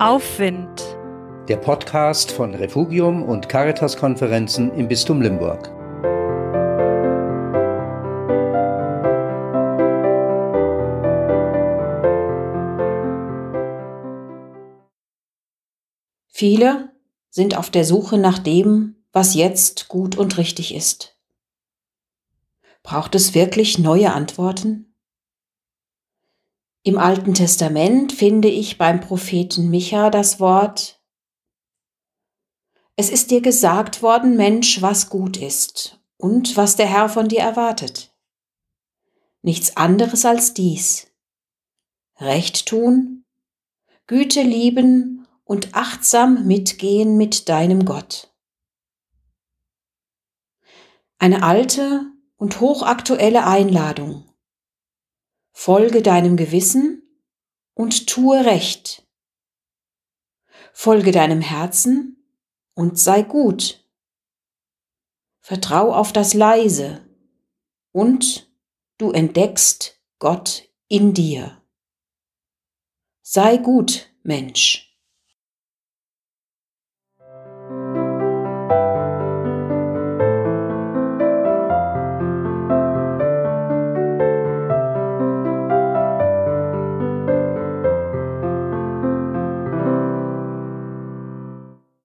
Aufwind. Der Podcast von Refugium und Caritas-Konferenzen im Bistum Limburg. Viele sind auf der Suche nach dem, was jetzt gut und richtig ist. Braucht es wirklich neue Antworten? Im Alten Testament finde ich beim Propheten Micha das Wort Es ist dir gesagt worden, Mensch, was gut ist und was der Herr von dir erwartet. Nichts anderes als dies. Recht tun, Güte lieben und achtsam mitgehen mit deinem Gott. Eine alte und hochaktuelle Einladung Folge deinem Gewissen und tue Recht. Folge deinem Herzen und sei gut. Vertrau auf das Leise und du entdeckst Gott in dir. Sei gut, Mensch.